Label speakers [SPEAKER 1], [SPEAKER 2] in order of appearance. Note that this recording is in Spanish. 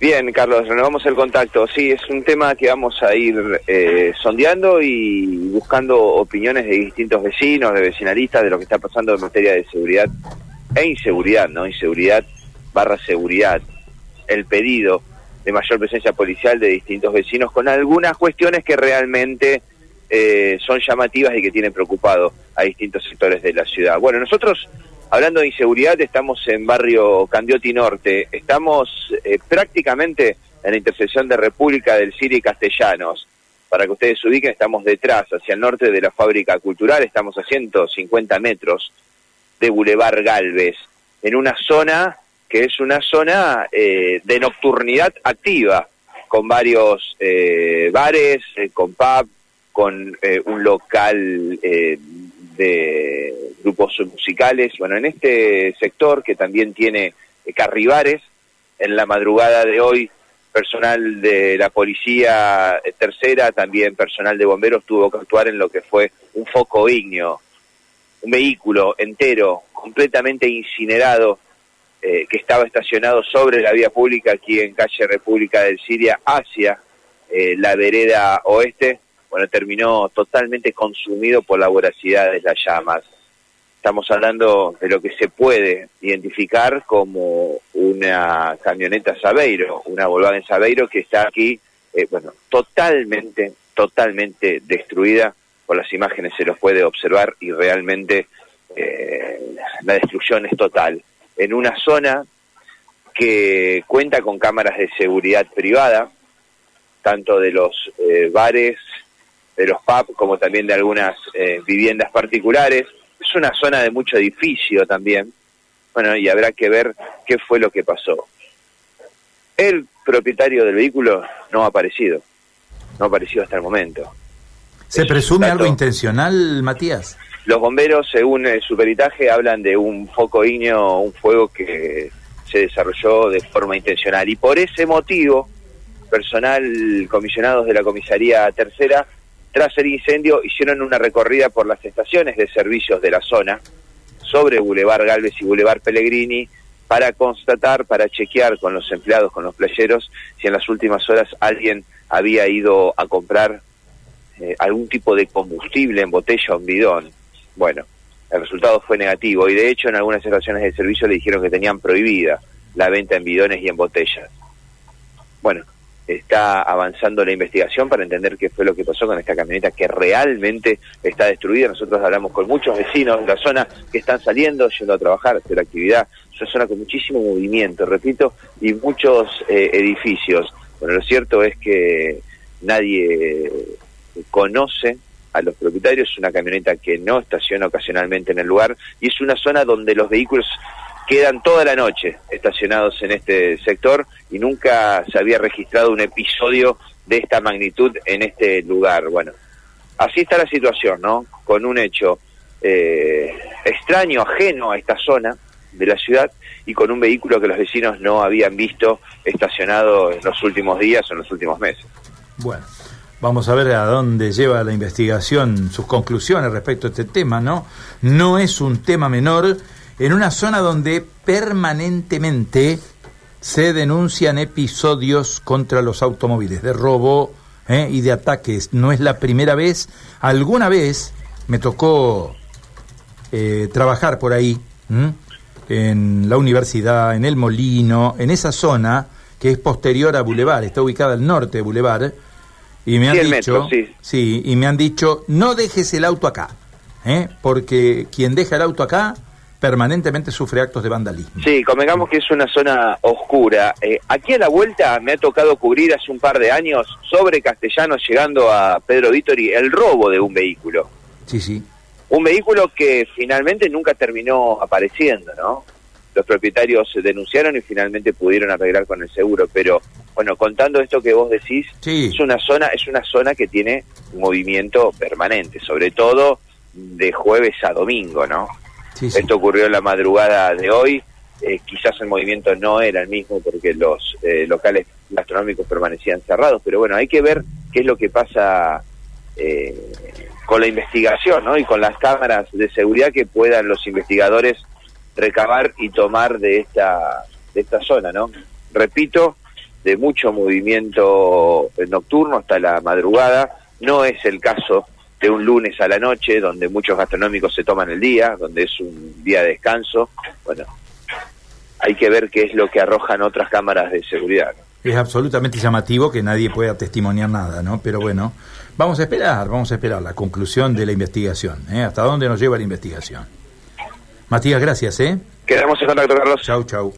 [SPEAKER 1] Bien, Carlos, renovamos el contacto. Sí, es un tema que vamos a ir eh, sondeando y buscando opiniones de distintos vecinos, de vecinalistas, de lo que está pasando en materia de seguridad e inseguridad, ¿no? Inseguridad barra seguridad. El pedido de mayor presencia policial de distintos vecinos con algunas cuestiones que realmente eh, son llamativas y que tienen preocupado a distintos sectores de la ciudad. Bueno, nosotros Hablando de inseguridad, estamos en barrio Candioti Norte. Estamos eh, prácticamente en la intersección de República del Ciri y Castellanos. Para que ustedes se ubiquen, estamos detrás, hacia el norte de la fábrica cultural. Estamos a 150 metros de Boulevard Galvez, en una zona que es una zona eh, de nocturnidad activa, con varios eh, bares, con pub, con un local de grupos musicales. Bueno, en este sector que también tiene eh, carribares, en la madrugada de hoy personal de la policía eh, tercera, también personal de bomberos tuvo que actuar en lo que fue un foco ígneo, un vehículo entero, completamente incinerado, eh, que estaba estacionado sobre la vía pública aquí en calle República del Siria hacia la vereda oeste bueno, terminó totalmente consumido por la voracidad de las llamas. Estamos hablando de lo que se puede identificar como una camioneta Sabeiro, una Volkswagen Sabeiro que está aquí, eh, bueno, totalmente, totalmente destruida. Por las imágenes se los puede observar y realmente eh, la destrucción es total. En una zona que cuenta con cámaras de seguridad privada, tanto de los eh, bares de los pubs como también de algunas eh, viviendas particulares. Es una zona de mucho edificio también. Bueno, y habrá que ver qué fue lo que pasó. El propietario del vehículo no ha aparecido. No ha aparecido hasta el momento.
[SPEAKER 2] ¿Se presume algo intencional, Matías?
[SPEAKER 1] Los bomberos, según su peritaje, hablan de un foco ígneo, un fuego que se desarrolló de forma intencional. Y por ese motivo, personal comisionados de la comisaría tercera tras el incendio hicieron una recorrida por las estaciones de servicios de la zona sobre Boulevard Galvez y Boulevard Pellegrini para constatar, para chequear con los empleados, con los playeros, si en las últimas horas alguien había ido a comprar eh, algún tipo de combustible en botella o en bidón. Bueno, el resultado fue negativo y de hecho en algunas estaciones de servicio le dijeron que tenían prohibida la venta en bidones y en botellas. Bueno, está avanzando la investigación para entender qué fue lo que pasó con esta camioneta que realmente está destruida. Nosotros hablamos con muchos vecinos de la zona que están saliendo, yendo a trabajar, hacer actividad. Es una zona con muchísimo movimiento, repito, y muchos eh, edificios. Bueno, lo cierto es que nadie conoce a los propietarios, es una camioneta que no estaciona ocasionalmente en el lugar y es una zona donde los vehículos quedan toda la noche estacionados en este sector y nunca se había registrado un episodio de esta magnitud en este lugar. Bueno, así está la situación, ¿no? Con un hecho eh, extraño, ajeno a esta zona de la ciudad y con un vehículo que los vecinos no habían visto estacionado en los últimos días o en los últimos meses.
[SPEAKER 2] Bueno. Vamos a ver a dónde lleva la investigación, sus conclusiones respecto a este tema, ¿no? No es un tema menor en una zona donde permanentemente se denuncian episodios contra los automóviles de robo ¿eh? y de ataques. No es la primera vez. Alguna vez me tocó eh, trabajar por ahí, en la universidad, en el Molino, en esa zona que es posterior a Boulevard, está ubicada al norte de Boulevard. Y me han dicho, sí. y me han dicho, no dejes el auto acá, ¿eh? porque quien deja el auto acá permanentemente sufre actos de vandalismo.
[SPEAKER 1] Sí, convengamos que es una zona oscura. Eh, aquí a la vuelta me ha tocado cubrir hace un par de años sobre Castellanos llegando a Pedro Vítori el robo de un vehículo.
[SPEAKER 2] Sí, sí.
[SPEAKER 1] Un vehículo que finalmente nunca terminó apareciendo, ¿no? Los propietarios se denunciaron y finalmente pudieron arreglar con el seguro, pero bueno, contando esto que vos decís, es una zona es una zona que tiene movimiento permanente, sobre todo de jueves a domingo, ¿no? Esto ocurrió en la madrugada de hoy. Eh, quizás el movimiento no era el mismo porque los eh, locales gastronómicos permanecían cerrados, pero bueno, hay que ver qué es lo que pasa eh, con la investigación ¿no? y con las cámaras de seguridad que puedan los investigadores recabar y tomar de esta, de esta zona. ¿no? Repito, de mucho movimiento nocturno hasta la madrugada. No es el caso de un lunes a la noche, donde muchos gastronómicos se toman el día, donde es un día de descanso. Bueno, hay que ver qué es lo que arrojan otras cámaras de seguridad.
[SPEAKER 2] Es absolutamente llamativo que nadie pueda testimoniar nada, ¿no? Pero bueno, vamos a esperar, vamos a esperar la conclusión de la investigación, ¿eh? ¿Hasta dónde nos lleva la investigación? Matías, gracias, ¿eh?
[SPEAKER 1] Quedamos en contacto, Carlos.
[SPEAKER 2] Chau, chau.